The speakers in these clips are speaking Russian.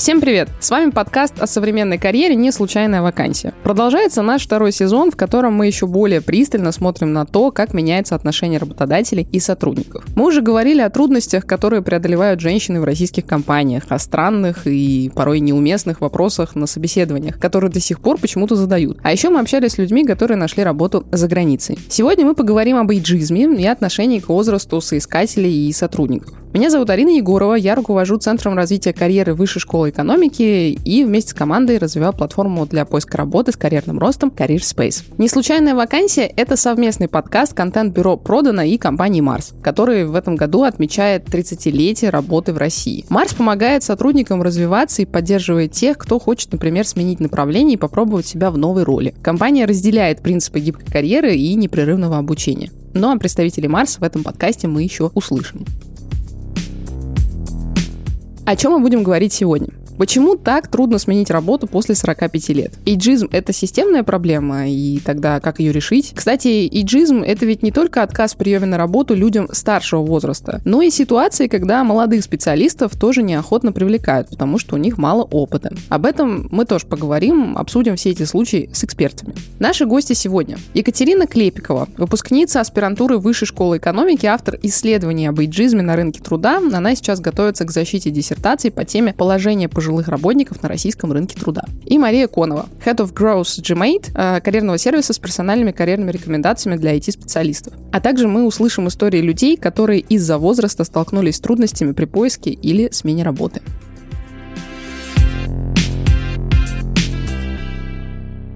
Всем привет! С вами подкаст о современной карьере «Не случайная вакансия». Продолжается наш второй сезон, в котором мы еще более пристально смотрим на то, как меняется отношение работодателей и сотрудников. Мы уже говорили о трудностях, которые преодолевают женщины в российских компаниях, о странных и порой неуместных вопросах на собеседованиях, которые до сих пор почему-то задают. А еще мы общались с людьми, которые нашли работу за границей. Сегодня мы поговорим об эйджизме и отношении к возрасту соискателей и сотрудников. Меня зовут Арина Егорова, я руковожу Центром развития карьеры Высшей школы экономики и вместе с командой развиваю платформу для поиска работы с карьерным ростом Career Space. Не случайная вакансия — это совместный подкаст контент-бюро «Продано» и компании Марс, который в этом году отмечает 30-летие работы в России. Марс помогает сотрудникам развиваться и поддерживает тех, кто хочет, например, сменить направление и попробовать себя в новой роли. Компания разделяет принципы гибкой карьеры и непрерывного обучения. Ну а представителей Марс в этом подкасте мы еще услышим. О чем мы будем говорить сегодня? Почему так трудно сменить работу после 45 лет? Иджизм — это системная проблема, и тогда как ее решить? Кстати, иджизм — это ведь не только отказ в приеме на работу людям старшего возраста, но и ситуации, когда молодых специалистов тоже неохотно привлекают, потому что у них мало опыта. Об этом мы тоже поговорим, обсудим все эти случаи с экспертами. Наши гости сегодня. Екатерина Клепикова, выпускница аспирантуры Высшей школы экономики, автор исследований об иджизме на рынке труда. Она сейчас готовится к защите диссертации по теме положения пожилых пожилых работников на российском рынке труда. И Мария Конова, Head of Growth Gmate, э, карьерного сервиса с персональными карьерными рекомендациями для IT-специалистов. А также мы услышим истории людей, которые из-за возраста столкнулись с трудностями при поиске или смене работы.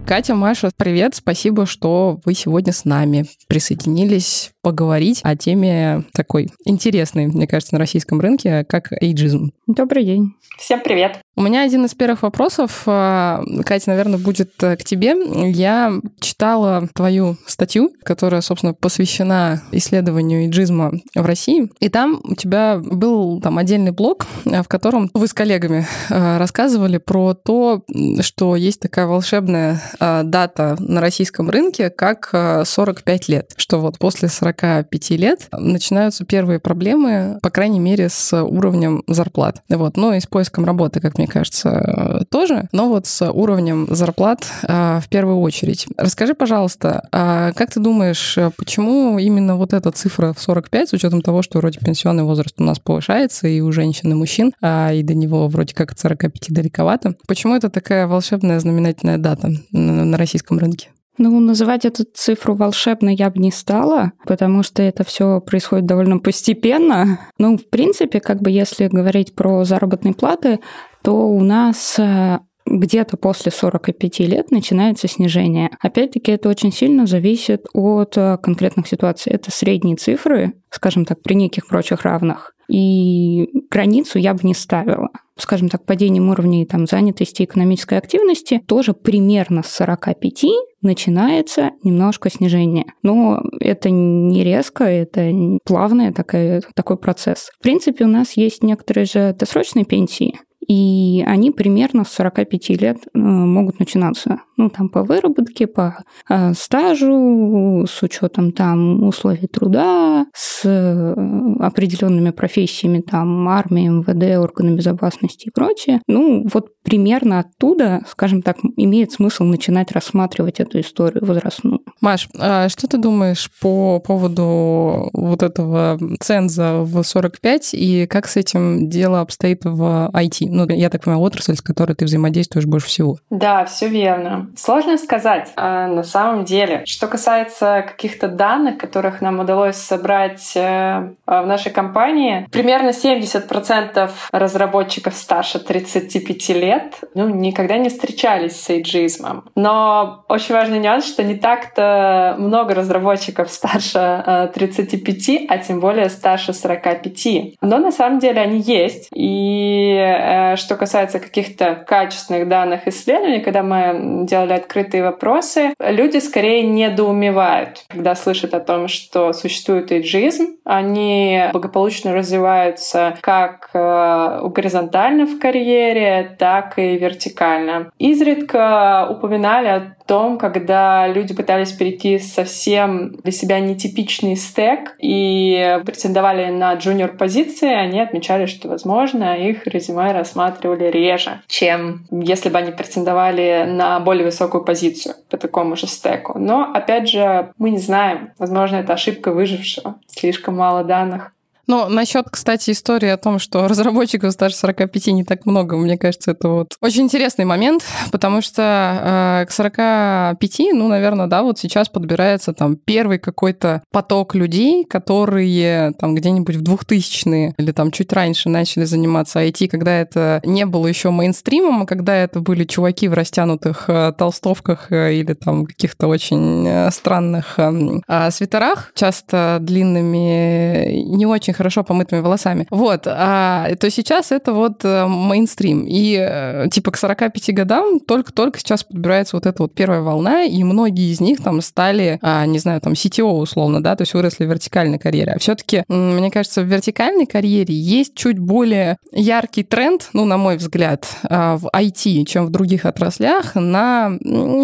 Катя, Маша, привет. Спасибо, что вы сегодня с нами присоединились поговорить о теме такой интересной, мне кажется, на российском рынке, как эйджизм. Добрый день. Всем привет. У меня один из первых вопросов, а, Катя, наверное, будет э, к тебе. Я читала твою статью, которая, собственно, посвящена исследованию иджизма в России. И там у тебя был там отдельный блог, э, в котором вы с коллегами э, рассказывали про то, что есть такая волшебная дата на российском рынке, как 45 лет. Что вот после 45 лет начинаются первые проблемы, по крайней мере, с уровнем зарплат. Вот. Ну и с поиском работы, как мне кажется, тоже, но вот с уровнем зарплат в первую очередь. Расскажи, пожалуйста, а как ты думаешь, почему именно вот эта цифра в 45, с учетом того, что вроде пенсионный возраст у нас повышается и у женщин, и мужчин, а и до него вроде как от 45 далековато, почему это такая волшебная знаменательная дата на российском рынке? Ну, называть эту цифру волшебной я бы не стала, потому что это все происходит довольно постепенно. Ну, в принципе, как бы если говорить про заработные платы, то у нас э, где-то после 45 лет начинается снижение. Опять-таки, это очень сильно зависит от э, конкретных ситуаций. Это средние цифры, скажем так, при неких прочих равных. И границу я бы не ставила. Скажем так, падением уровней там, занятости и экономической активности тоже примерно с 45 начинается немножко снижение. Но это не резко, это плавный такой, такой процесс. В принципе, у нас есть некоторые же досрочные пенсии, и они примерно с 45 лет э, могут начинаться. Ну, там по выработке, по э, стажу, с учетом там условий труда, с э, определенными профессиями, там армия, МВД, органы безопасности и прочее. Ну, вот примерно оттуда, скажем так, имеет смысл начинать рассматривать эту историю возрастную. Маш, а что ты думаешь по поводу вот этого ценза в 45 и как с этим дело обстоит в IT? Ну, я так понимаю, отрасль, с которой ты взаимодействуешь больше всего. Да, все верно. Сложно сказать а на самом деле. Что касается каких-то данных, которых нам удалось собрать э, в нашей компании, примерно 70% разработчиков старше 35 лет ну, никогда не встречались с эйджизмом. Но очень важный нюанс, что не так-то много разработчиков старше 35, э, а тем более старше 45. Но на самом деле они есть. И Э, что касается каких-то качественных данных исследований, когда мы делали открытые вопросы, люди скорее недоумевают, когда слышат о том, что существует эйджизм. Они благополучно развиваются как э, горизонтально в карьере, так и вертикально. Изредка упоминали том, когда люди пытались перейти совсем для себя нетипичный стек и претендовали на джуниор позиции, они отмечали, что, возможно, их резюме рассматривали реже, чем если бы они претендовали на более высокую позицию по такому же стеку. Но, опять же, мы не знаем. Возможно, это ошибка выжившего. Слишком мало данных. Ну, насчет, кстати, истории о том, что разработчиков старше 45 не так много, мне кажется, это вот очень интересный момент, потому что э, к 45, ну, наверное, да, вот сейчас подбирается там первый какой-то поток людей, которые там где-нибудь в 2000-е или там чуть раньше начали заниматься IT, когда это не было еще мейнстримом, а когда это были чуваки в растянутых э, толстовках э, или там каких-то очень э, странных э, э, свитерах, часто длинными, не очень очень хорошо помытыми волосами. Вот. А, то сейчас это вот э, мейнстрим. И э, типа к 45 годам только-только сейчас подбирается вот эта вот первая волна, и многие из них там стали, а, не знаю, там CTO условно, да, то есть выросли в вертикальной карьере. А все-таки, мне кажется, в вертикальной карьере есть чуть более яркий тренд, ну, на мой взгляд, а, в IT, чем в других отраслях, на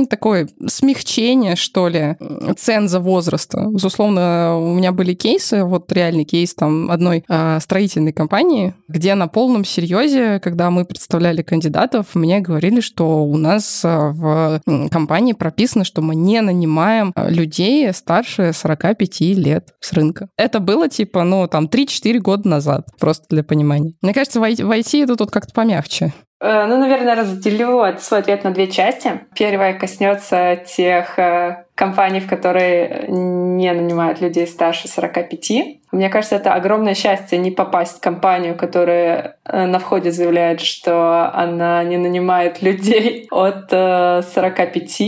такое смягчение, что ли, ценза возраста. Безусловно, у меня были кейсы, вот реальный кейс там одной э, строительной компании, где на полном серьезе, когда мы представляли кандидатов, мне говорили, что у нас а, в компании прописано, что мы не нанимаем а, людей старше 45 лет с рынка. Это было типа, ну, там, 3-4 года назад, просто для понимания. Мне кажется, в IT это тут как-то помягче. Э, ну, наверное, разделю свой ответ на две части. Первая коснется тех э, компаний, в которые не нанимают людей старше 45. Мне кажется, это огромное счастье не попасть в компанию, которая э, на входе заявляет, что она не нанимает людей от 45.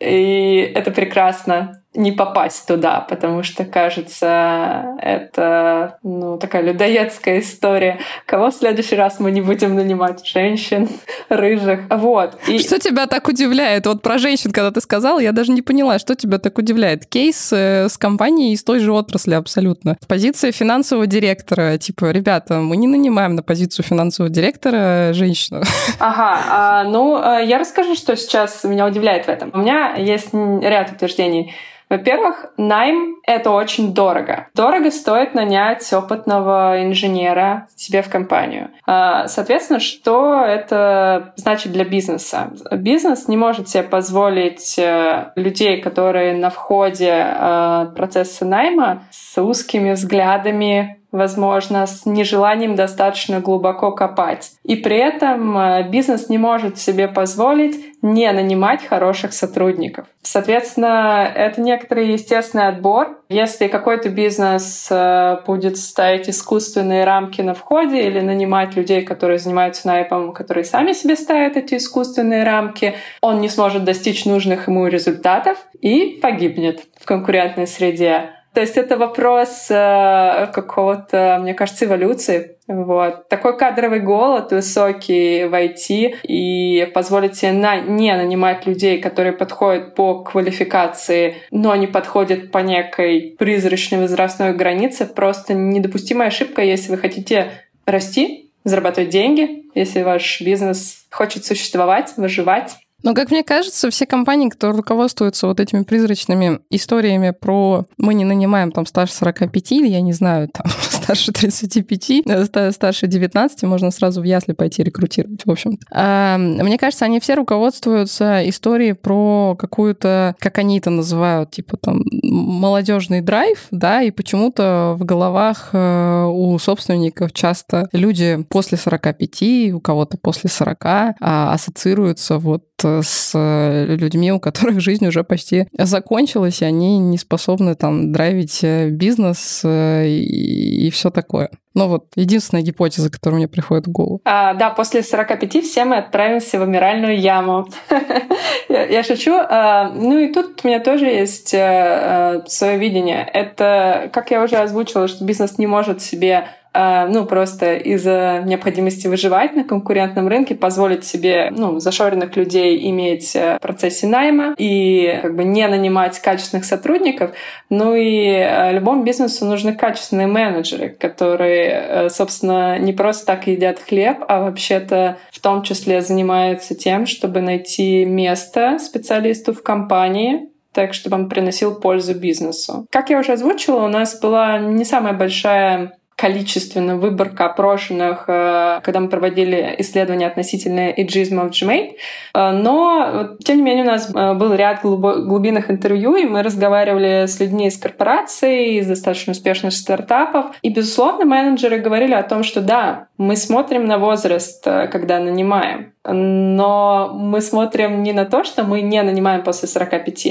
И это прекрасно не попасть туда, потому что, кажется, это ну, такая людоедская история. Кого в следующий раз мы не будем нанимать? Женщин, рыжих. Вот. И... Что тебя так удивляет? Вот про женщин, когда ты сказал, я даже не поняла, что тебя так удивляет. Кейс э, с компанией из той же отрасли абсолютно. В позиции финансового директора, типа, ребята, мы не нанимаем на позицию финансового директора женщину. Ага, а, ну, э, я расскажу, что сейчас меня удивляет в этом. У меня есть ряд утверждений. Во-первых, найм — это очень дорого. Дорого стоит нанять опытного инженера себе в компанию. А, соответственно, что это значит для бизнеса? Бизнес не может себе позволить э, людей, которые на входе э, процесса найма с узкими взглядами, возможно, с нежеланием достаточно глубоко копать. И при этом э, бизнес не может себе позволить не нанимать хороших сотрудников. Соответственно, это некоторый естественный отбор. Если какой-то бизнес э, будет ставить искусственные рамки на входе или нанимать людей, которые занимаются найпом, которые сами себе ставят эти искусственные рамки, он не сможет достичь нужных ему результатов и погибнет в конкурентной среде. То есть это вопрос э, какого-то, мне кажется, эволюции. Вот. Такой кадровый голод высокий в IT и позволить себе на, не нанимать людей, которые подходят по квалификации, но не подходят по некой призрачной возрастной границе, просто недопустимая ошибка, если вы хотите расти, зарабатывать деньги, если ваш бизнес хочет существовать, выживать. Но, как мне кажется, все компании, которые руководствуются вот этими призрачными историями про «мы не нанимаем там старше 45» или, я не знаю, там старше 35, э, старше 19, можно сразу в ясли пойти рекрутировать, в общем-то. А, мне кажется, они все руководствуются историей про какую-то, как они это называют, типа там молодежный драйв, да, и почему-то в головах э, у собственников часто люди после 45, у кого-то после 40 а, ассоциируются вот с э, людьми, у которых жизнь уже почти закончилась, и они не способны там драйвить э, бизнес э, и, и все такое. Ну вот, единственная гипотеза, которая мне приходит в голову. А, да, после 45 все мы отправимся в амиральную яму. Я шучу. А, ну и тут у меня тоже есть свое видение. Это, как я уже озвучила, что бизнес не может себе ну, просто из-за необходимости выживать на конкурентном рынке, позволить себе, ну, зашоренных людей иметь э, в процессе найма и как бы не нанимать качественных сотрудников. Ну и э, любому бизнесу нужны качественные менеджеры, которые, э, собственно, не просто так едят хлеб, а вообще-то в том числе занимаются тем, чтобы найти место специалисту в компании, так, чтобы он приносил пользу бизнесу. Как я уже озвучила, у нас была не самая большая количественно выборка опрошенных, э, когда мы проводили исследования относительно эйджизма в Gmail. Э, но, тем не менее, у нас э, был ряд глубинных интервью, и мы разговаривали с людьми из корпораций, из достаточно успешных стартапов. И, безусловно, менеджеры говорили о том, что да, мы смотрим на возраст, когда нанимаем. Но мы смотрим не на то, что мы не нанимаем после 45.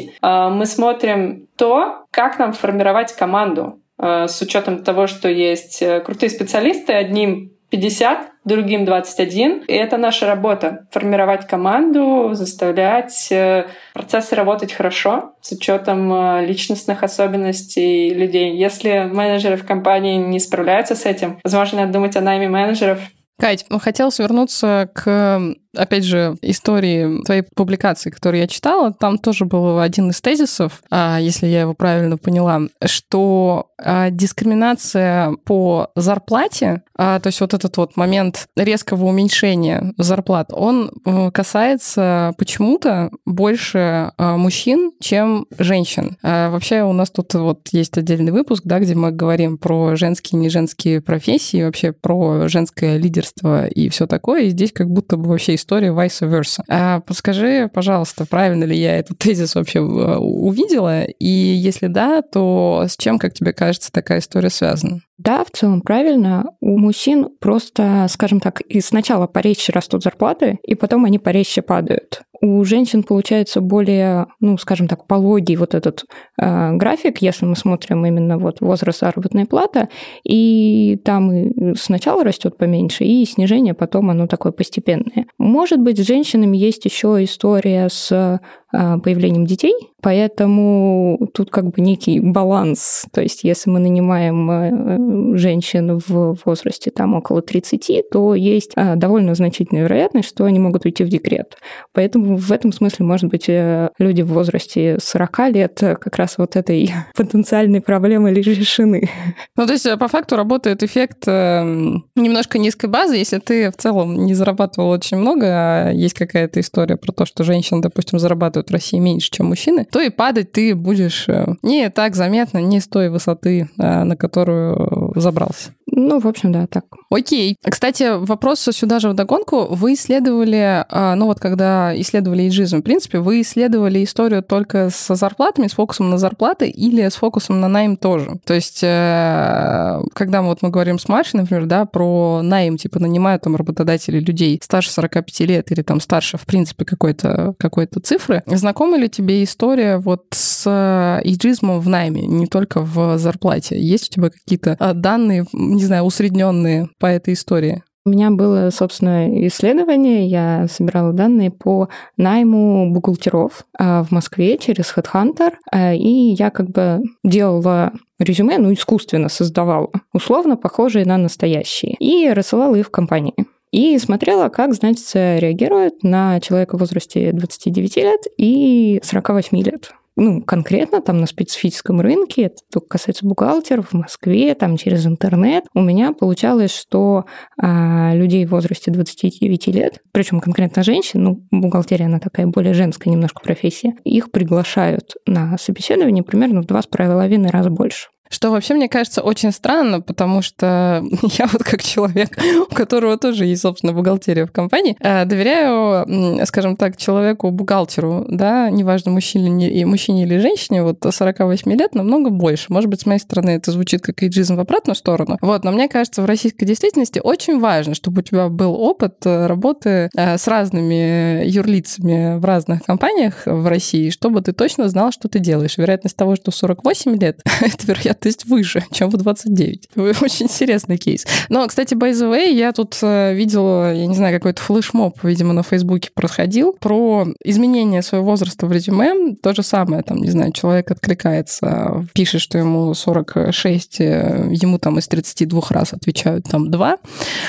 Мы смотрим то, как нам формировать команду с учетом того, что есть э, крутые специалисты, одним 50, другим 21. И это наша работа — формировать команду, заставлять э, процессы работать хорошо с учетом личностных особенностей людей. Если менеджеры в компании не справляются с этим, возможно, надо думать о найме менеджеров. Кать, хотелось вернуться к опять же, истории твоей публикации, которую я читала, там тоже был один из тезисов, а, если я его правильно поняла, что а, дискриминация по зарплате, а, то есть вот этот вот момент резкого уменьшения зарплат, он э, касается почему-то больше мужчин, чем женщин. Вообще у нас тут вот есть отдельный выпуск, да, где мы говорим про женские и не женские профессии, вообще про женское лидерство и все такое. И здесь как будто бы вообще история vice versa. А подскажи, пожалуйста, правильно ли я этот тезис вообще э, увидела? И если да, то с чем, как тебе кажется, такая история связана? Да, в целом правильно. У мужчин просто, скажем так, и сначала порезче растут зарплаты, и потом они порезче падают. У женщин получается более, ну, скажем так, пологий вот этот э, график, если мы смотрим именно вот возраст заработной платы, и там и сначала растет поменьше, и снижение потом оно такое постепенное. Может быть, с женщинами есть еще история с а, появлением детей, поэтому тут как бы некий баланс. То есть если мы нанимаем э, женщин в возрасте там около 30, то есть а, довольно значительная вероятность, что они могут уйти в декрет. Поэтому в этом смысле, может быть, э, люди в возрасте 40 лет как раз вот этой потенциальной проблемой лишь решены. Ну, то есть э, по факту работает эффект немножко низкой базы, если ты в целом не зарабатывал очень много, а есть какая-то история про то, что женщина, допустим, зарабатывают в России меньше, чем мужчины, то и падать ты будешь э, не так заметно, не с той высоты, э, на которую забрался. Ну, в общем, да, так. Окей. Кстати, вопрос сюда же в догонку. Вы исследовали, а, ну вот когда исследовали иджизм, в принципе, вы исследовали историю только со зарплатами, с фокусом на зарплаты или с фокусом на найм тоже? То есть, э, когда мы, вот мы говорим с Машей, например, да, про найм, типа нанимают там работодатели людей старше 45 лет или там старше, в принципе, какой-то какой цифры, знакома ли тебе история вот с иджизмом в найме, не только в зарплате? Есть у тебя какие-то а, данные, не знаю, усредненные по этой истории? У меня было, собственно, исследование, я собирала данные по найму бухгалтеров а, в Москве через HeadHunter, и я как бы делала резюме, ну, искусственно создавала, условно похожие на настоящие, и рассылала их в компании. И смотрела, как, значит, реагирует на человека в возрасте 29 лет и 48 лет ну, конкретно там на специфическом рынке, это только касается бухгалтеров в Москве, там через интернет, у меня получалось, что а, людей в возрасте 29 лет, причем конкретно женщин, ну, бухгалтерия, она такая более женская немножко профессия, их приглашают на собеседование примерно в два с половиной раза больше. Что вообще, мне кажется, очень странно, потому что я вот как человек, у которого тоже есть, собственно, бухгалтерия в компании, э, доверяю, скажем так, человеку-бухгалтеру, да, неважно, мужчине, и мужчине или женщине, вот 48 лет намного больше. Может быть, с моей стороны это звучит как эйджизм в обратную сторону. Вот, но мне кажется, в российской действительности очень важно, чтобы у тебя был опыт э, работы э, с разными юрлицами в разных компаниях в России, чтобы ты точно знал, что ты делаешь. Вероятность того, что 48 лет, это вероятно то есть выше, чем в 29. Очень интересный кейс. Но, кстати, by the way, я тут э, видела, я не знаю, какой-то флешмоб, видимо, на Фейсбуке проходил, про изменение своего возраста в резюме. То же самое, там, не знаю, человек откликается, пишет, что ему 46, э, ему там из 32 раз отвечают там 2,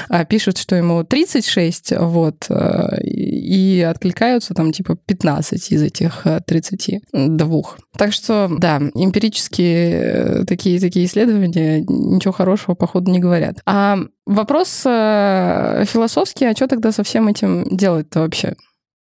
а пишут, что ему 36, вот, э, и откликаются там типа 15 из этих 32. Так что, да, эмпирические такие, такие исследования ничего хорошего, походу, не говорят. А вопрос э, философский, а что тогда со всем этим делать-то вообще?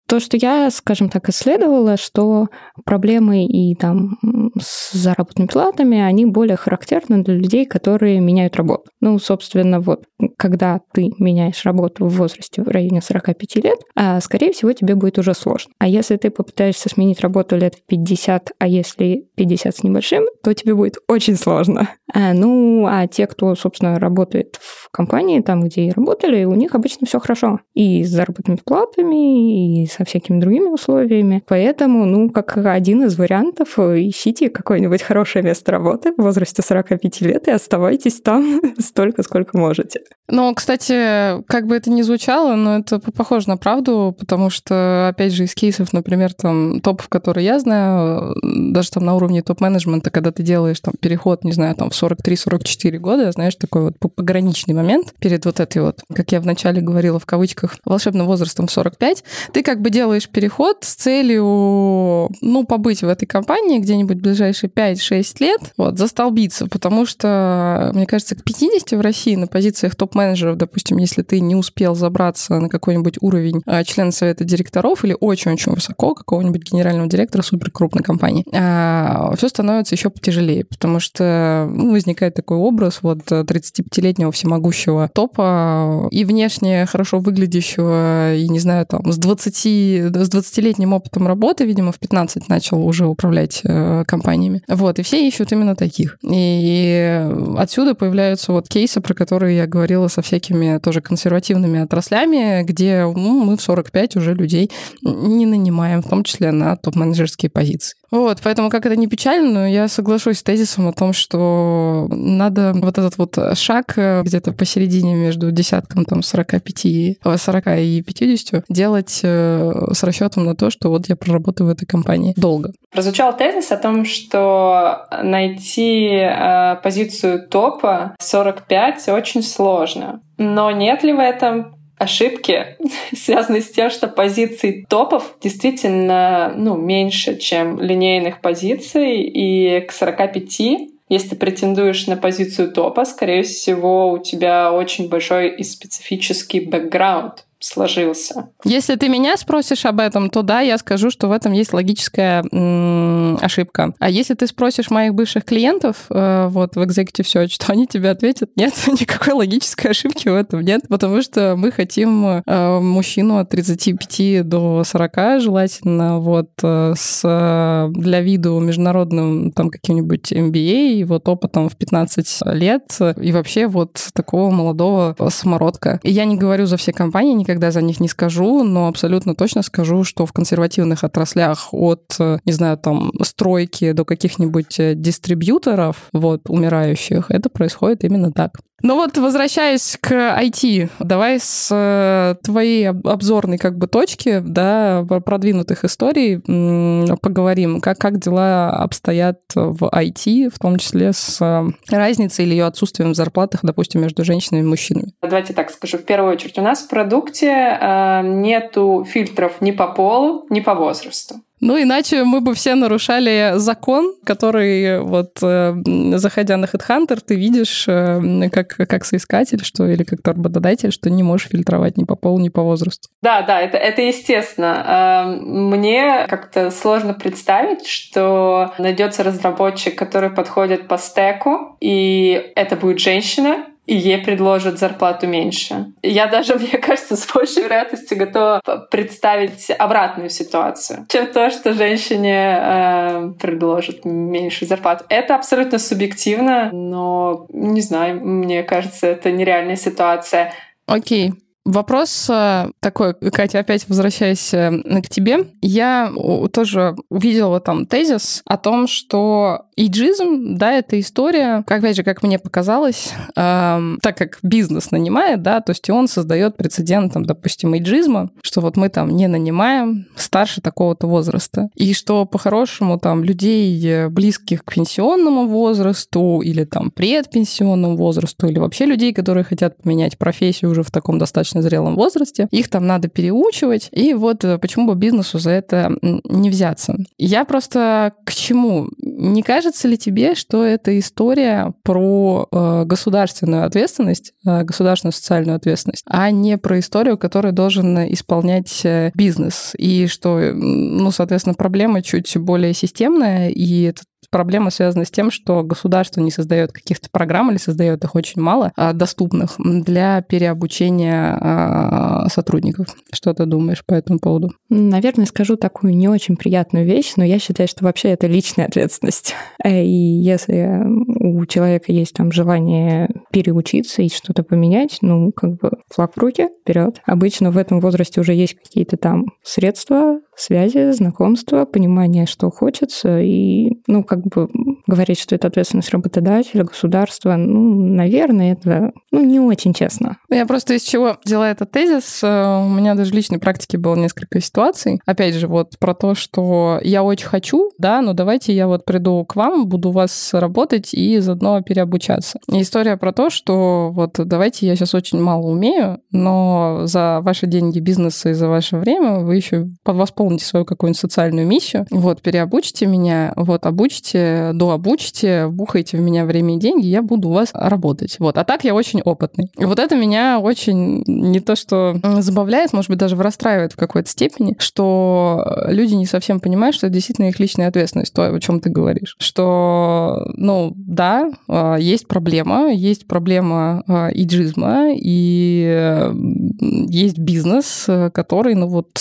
То, что я, скажем так, исследовала, что проблемы и там с заработными платами, они более характерны для людей, которые меняют работу. Ну, собственно, вот, когда ты меняешь работу в возрасте в районе 45 лет, а, скорее всего, тебе будет уже сложно. А если ты попытаешься сменить работу лет в 50, а если 50 с небольшим, то тебе будет очень сложно. А, ну, а те, кто, собственно, работает в компании, там, где и работали, у них обычно все хорошо. И с заработными платами, и со всякими другими условиями. Поэтому, ну, как один из вариантов, ищите какое-нибудь хорошее место работы в возрасте 45 лет и оставайтесь там столько, сколько можете. Ну, кстати, как бы это ни звучало, но это похоже на правду, потому что, опять же, из кейсов, например, там, топов, которые я знаю, даже там на уровне топ-менеджмента, когда ты делаешь там переход, не знаю, там в 43-44 года, знаешь, такой вот пограничный момент перед вот этой вот, как я вначале говорила в кавычках, волшебным возрастом в 45, ты как бы делаешь переход с целью, ну, побыть в этой компании где-нибудь ближайшие 5-6 лет, вот, застолбиться, потому что, мне кажется, к 50 в России на позициях топ-менеджеров, допустим, если ты не успел забраться на какой-нибудь уровень а, члена совета директоров или очень-очень высоко какого-нибудь генерального директора супер крупной компании, а, все становится еще потяжелее, потому что ну, возникает такой образ вот 35-летнего всемогущего топа и внешне хорошо выглядящего, и, не знаю, там, с 20 с 20-летним опытом работы, видимо, в 15 начал уже управлять э, компаниями. Вот, и все ищут именно таких. И отсюда появляются вот кейсы, про которые я говорила со всякими тоже консервативными отраслями, где ну, мы в 45 уже людей не нанимаем, в том числе на топ-менеджерские позиции. Вот, поэтому, как это не печально, но я соглашусь с тезисом о том, что надо вот этот вот шаг э, где-то посередине между десятком там 45, 40 и 50 делать э, с расчетом на то, что вот я проработаю в этой компании долго. Прозвучал тезис о том, что найти э, позицию топа 45 очень сложно. Но нет ли в этом ошибки, связанные с тем, что позиций топов действительно ну, меньше, чем линейных позиций, и к 45 если ты претендуешь на позицию топа, скорее всего, у тебя очень большой и специфический бэкграунд сложился. Если ты меня спросишь об этом, то да, я скажу, что в этом есть логическая ошибка. А если ты спросишь моих бывших клиентов э, вот в Executive Search, то они тебе ответят, нет, никакой логической ошибки в этом нет, потому что мы хотим э, мужчину от 35 до 40, желательно вот э, с для виду международным там каким-нибудь MBA, и вот опытом в 15 лет, и вообще вот такого молодого самородка. И я не говорю за все компании, никогда никогда за них не скажу, но абсолютно точно скажу, что в консервативных отраслях от, не знаю, там, стройки до каких-нибудь э, дистрибьюторов, вот, умирающих, это происходит именно так. Ну вот, возвращаясь к IT, давай с э, твоей обзорной как бы точки, да, продвинутых историй поговорим. Как, как дела обстоят в IT, в том числе с э, разницей или ее отсутствием в зарплатах, допустим, между женщинами и мужчинами? Давайте так скажу. В первую очередь, у нас в продукте э, нету фильтров ни по полу, ни по возрасту. Ну, иначе мы бы все нарушали закон, который вот, э, заходя на HeadHunter, ты видишь э, как, как соискатель, что или как работодатель, что не можешь фильтровать ни по полу, ни по возрасту. Да, да, это, это естественно. Э, мне как-то сложно представить, что найдется разработчик, который подходит по стеку, и это будет женщина, и ей предложат зарплату меньше. Я даже, мне кажется, с большей вероятностью готова представить обратную ситуацию, чем то, что женщине э, предложат меньше зарплату. Это абсолютно субъективно, но не знаю, мне кажется, это нереальная ситуация. Окей. Okay. Вопрос э, такой, Катя, опять возвращаясь э, к тебе. Я тоже увидела там тезис о том, что Иджизм, да, это история, как, опять же, как мне показалось, эм, так как бизнес нанимает, да, то есть он создает прецедент, там, допустим, иджизма, что вот мы там не нанимаем старше такого-то возраста. И что по-хорошему там людей, э, близких к пенсионному возрасту или там предпенсионному возрасту, или вообще людей, которые хотят поменять профессию уже в таком достаточно зрелом возрасте, их там надо переучивать. И вот э, почему бы бизнесу за это не взяться. Я просто к чему? Не кажется ли тебе, что это история про э, государственную ответственность, э, государственную социальную ответственность, а не про историю, которую должен исполнять э, бизнес? И что, ну, соответственно, проблема чуть более системная, и это проблема связана с тем, что государство не создает каких-то программ или создает их очень мало, а, доступных для переобучения а, сотрудников. Что ты думаешь по этому поводу? Наверное, скажу такую не очень приятную вещь, но я считаю, что вообще это личная ответственность. Э, и если у человека есть там желание переучиться и что-то поменять, ну, как бы флаг в руки, вперед. Обычно в этом возрасте уже есть какие-то там средства, связи, знакомства, понимание, что хочется, и, ну, как бы говорить, что это ответственность работодателя, государства, ну, наверное, это, ну, не очень честно. Я просто из чего взяла этот тезис, э, у меня даже в личной практике было несколько ситуаций, опять же, вот про то, что я очень хочу, да, но давайте я вот приду к вам, буду у вас работать и заодно переобучаться. И история про то, что вот давайте я сейчас очень мало умею, но за ваши деньги бизнеса и за ваше время вы еще восполните исполните свою какую-нибудь социальную миссию, вот, переобучите меня, вот, обучите, дообучите, бухайте в меня время и деньги, я буду у вас работать. Вот, а так я очень опытный. И вот это меня очень не то что забавляет, может быть, даже расстраивает в какой-то степени, что люди не совсем понимают, что это действительно их личная ответственность, то, о чем ты говоришь. Что, ну, да, а, есть проблема, есть проблема а, иджизма, и есть бизнес, который, ну вот,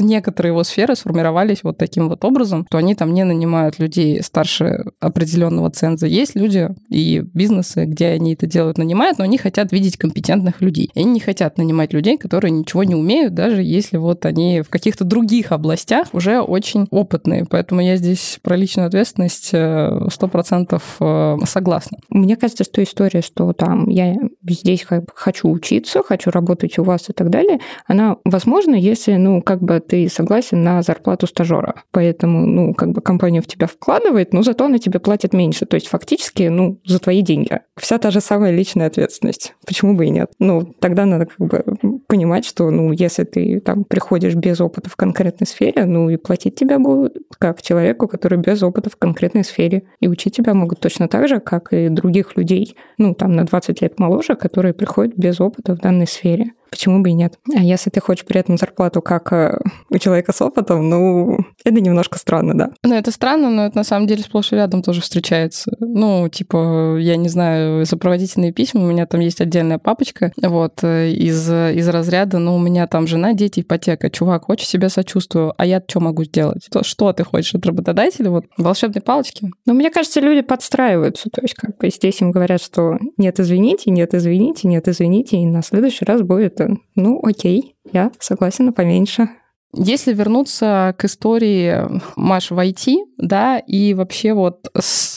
некоторые его сферы сформировались вот таким вот образом, то они там не нанимают людей старше определенного ценза. Есть люди и бизнесы, где они это делают, нанимают, но они хотят видеть компетентных людей. И они не хотят нанимать людей, которые ничего не умеют, даже если вот они в каких-то других областях уже очень опытные. Поэтому я здесь про личную ответственность э, сто процентов э, согласна. Мне кажется, что история, что там я здесь хочу учиться, хочу работать у вас и так далее, она возможна, если, ну, как бы ты согласен на зарплату стажера. Поэтому, ну, как бы компания в тебя вкладывает, но зато она тебе платит меньше. То есть фактически, ну, за твои деньги. Вся та же самая личная ответственность. Почему бы и нет? Ну, тогда надо как бы понимать, что, ну, если ты там приходишь без опыта в конкретной сфере, ну, и платить тебя будут как человеку, который без опыта в конкретной сфере. И учить тебя могут точно так же, как и других людей, ну, там, на 20 лет моложе, которые приходят без опыта в данной сфере. Почему бы и нет? А если ты хочешь при этом зарплату как э, у человека с опытом, ну, это немножко странно, да. Ну, это странно, но это на самом деле сплошь и рядом тоже встречается. Ну, типа, я не знаю, сопроводительные письма, у меня там есть отдельная папочка, вот, э, из, из разряда, ну, у меня там жена, дети, ипотека. Чувак, очень себя сочувствую, а я что могу сделать? То, что ты хочешь от работодателя? Вот, волшебные палочки? Ну, мне кажется, люди подстраиваются. То есть, как бы здесь им говорят, что нет, извините, нет, извините, нет, извините, и на следующий раз будет что, ну, окей, я согласен на поменьше. Если вернуться к истории Маш в IT, да, и вообще вот с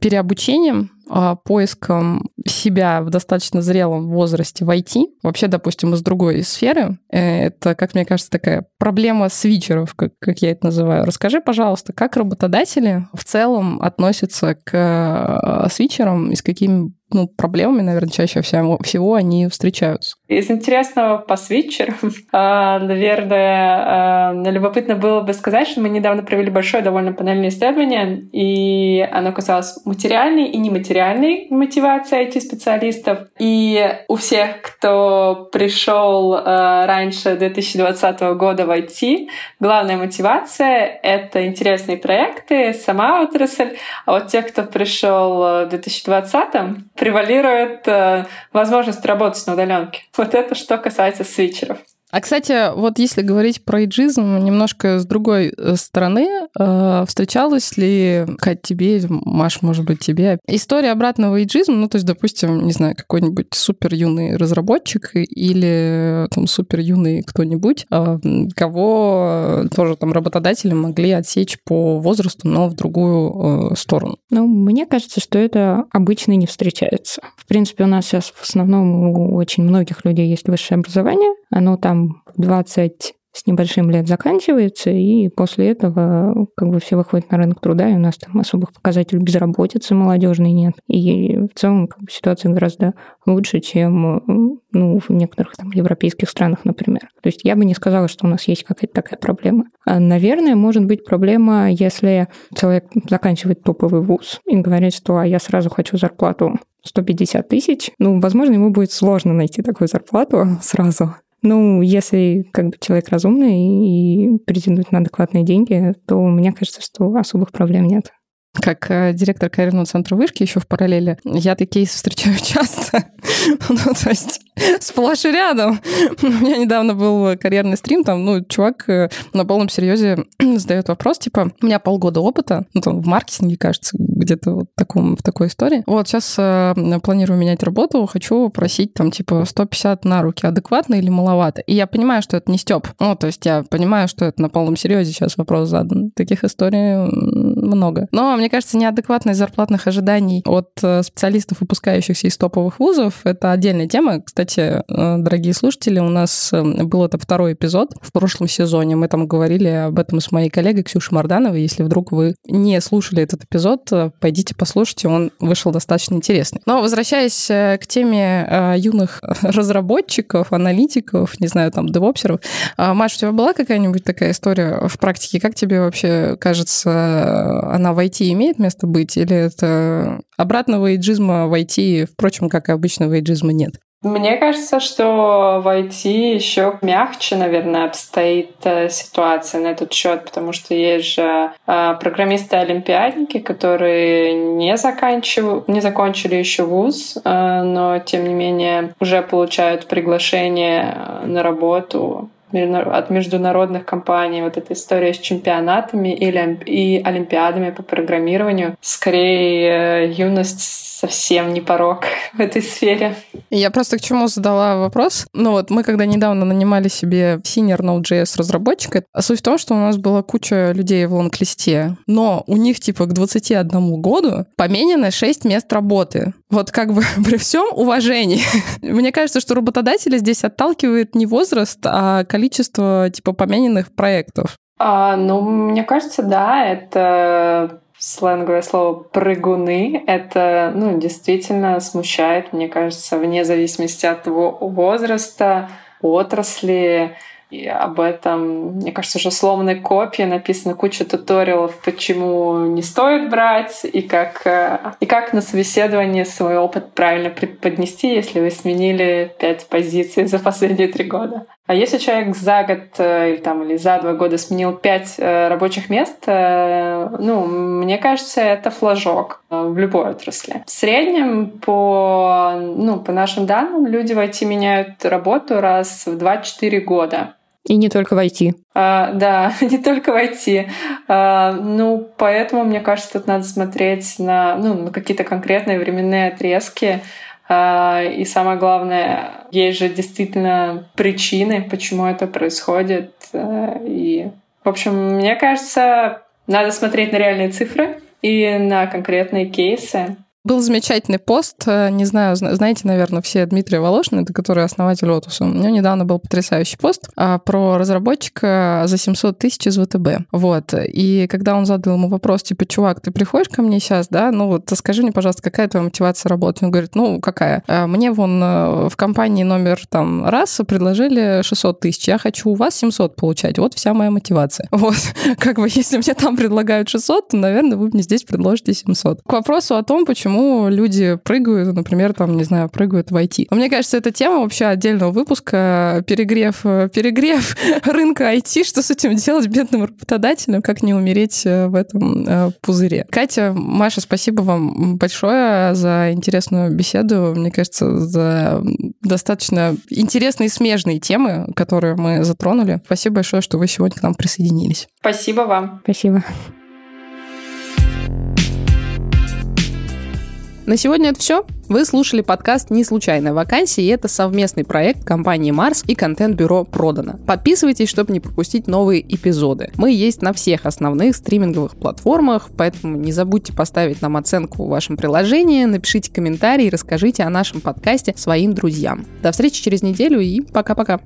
переобучением, а, поиском себя в достаточно зрелом возрасте в IT, вообще, допустим, из другой сферы, э, это, как мне кажется, такая проблема свитчеров, как, как я это называю. Расскажи, пожалуйста, как работодатели в целом относятся к э, свитчерам и с какими ну, проблемами, наверное, чаще всего, всего они встречаются. Из интересного по свитчерам, а, наверное, а, любопытно было бы сказать, что мы недавно провели большое довольно панельное исследование, и оно касалось материальной и нематериальной мотивации IT-специалистов. И у всех, кто пришел а, раньше 2020 года в IT, главная мотивация — это интересные проекты, сама отрасль. А вот тех, кто пришел в 2020 превалирует возможность работать на удаленке. Вот это что касается свитчеров. А, кстати, вот если говорить про иджизм немножко с другой э, стороны, э, встречалась ли, Кать, тебе, Маш, может быть, тебе, история обратного иджизма, ну, то есть, допустим, не знаю, какой-нибудь супер юный разработчик или там супер юный кто-нибудь, э, кого тоже там работодатели могли отсечь по возрасту, но в другую э, сторону? Ну, мне кажется, что это обычно не встречается. В принципе, у нас сейчас в основном у очень многих людей есть высшее образование, оно там 20 с небольшим лет заканчивается, и после этого как бы все выходят на рынок труда, и у нас там особых показателей безработицы молодежной нет. И в целом как бы, ситуация гораздо лучше, чем ну, в некоторых там европейских странах, например. То есть я бы не сказала, что у нас есть какая-то такая проблема. А, наверное, может быть проблема, если человек заканчивает топовый вуз и говорит, что а я сразу хочу зарплату 150 тысяч, ну, возможно, ему будет сложно найти такую зарплату сразу. Ну, если как бы человек разумный и претендует на адекватные деньги, то мне кажется, что особых проблем нет как э, директор карьерного центра вышки еще в параллели, я такие кейсы встречаю часто. ну, то есть сплошь и рядом. У меня недавно был карьерный стрим, там, ну, чувак э, на полном серьезе задает вопрос, типа, у меня полгода опыта, ну, там, в маркетинге, кажется, где-то вот таком, в такой истории. Вот, сейчас э, планирую менять работу, хочу просить, там, типа, 150 на руки, адекватно или маловато? И я понимаю, что это не степ. Ну, то есть я понимаю, что это на полном серьезе сейчас вопрос задан. Таких историй много. Но мне кажется, неадекватность зарплатных ожиданий от э, специалистов, выпускающихся из топовых вузов, это отдельная тема. Кстати, э, дорогие слушатели, у нас э, был это второй эпизод в прошлом сезоне. Мы там говорили об этом с моей коллегой Ксюшей Мардановой. Если вдруг вы не слушали этот эпизод, пойдите послушайте, он вышел достаточно интересный. Но возвращаясь к теме юных разработчиков, аналитиков, не знаю, там, девопсеров, Маша, у тебя была какая-нибудь такая история в практике? Как тебе вообще кажется, она в IT имеет место быть, или это обратного эйджизма в IT, впрочем, как и обычного эйджизма, нет? Мне кажется, что в IT еще мягче, наверное, обстоит э, ситуация на этот счет, потому что есть же э, программисты-олимпиадники, которые не, заканчив... не закончили еще вуз, э, но тем не менее уже получают приглашение на работу от международных компаний, вот эта история с чемпионатами или, и олимпиадами по программированию. Скорее, юность совсем не порог в этой сфере. Я просто к чему задала вопрос. Ну вот мы когда недавно нанимали себе senior Node.js разработчика, а суть в том, что у нас была куча людей в лонг-листе, но у них типа к 21 году поменено 6 мест работы. Вот как бы при всем уважении. Мне кажется, что работодатели здесь отталкивает не возраст, а количество типа помененных проектов. А, ну, мне кажется, да, это сленговое слово «прыгуны». Это ну, действительно смущает, мне кажется, вне зависимости от его возраста, отрасли. И об этом, мне кажется, уже сломанной копии написано куча туториалов, почему не стоит брать, и как, э, и как на собеседовании свой опыт правильно преподнести, если вы сменили пять позиций за последние три года. А если человек за год э, или, там, или за два года сменил пять э, рабочих мест, ну, мне кажется, это флажок в любой отрасли. В среднем, по, ну, по нашим данным, люди в IT меняют работу раз в 2-4 года. И не только в IT. А, да, не только в IT. А, ну, поэтому, мне кажется, тут надо смотреть на, ну, на какие-то конкретные временные отрезки. А, и самое главное, есть же действительно причины, почему это происходит. А, и, в общем, мне кажется, надо смотреть на реальные цифры и на конкретные кейсы. Был замечательный пост, э, не знаю, знаете, наверное, все Дмитрия Волошина, это который основатель Otus а. У него недавно был потрясающий пост а, про разработчика за 700 тысяч из ВТБ. Вот. И когда он задал ему вопрос, типа, чувак, ты приходишь ко мне сейчас, да, ну вот скажи мне, пожалуйста, какая твоя мотивация работы? Он говорит, ну, какая? «А, мне вон э, в компании номер там раз предложили 600 тысяч, я хочу у вас 700 получать. Вот вся моя мотивация. Вот. Как бы, если мне там предлагают 600, то, наверное, вы мне здесь предложите 700. К вопросу о том, почему почему люди прыгают, например, там, не знаю, прыгают в IT. Но мне кажется, это тема вообще отдельного выпуска. Перегрев, перегрев рынка IT, что с этим делать бедным работодателям, как не умереть в этом э, пузыре. Катя, Маша, спасибо вам большое за интересную беседу. Мне кажется, за достаточно интересные и смежные темы, которые мы затронули. Спасибо большое, что вы сегодня к нам присоединились. Спасибо вам. Спасибо. На сегодня это все. Вы слушали подкаст «Не случайная вакансия», и это совместный проект компании «Марс» и контент-бюро «Продано». Подписывайтесь, чтобы не пропустить новые эпизоды. Мы есть на всех основных стриминговых платформах, поэтому не забудьте поставить нам оценку в вашем приложении, напишите комментарий и расскажите о нашем подкасте своим друзьям. До встречи через неделю и пока-пока.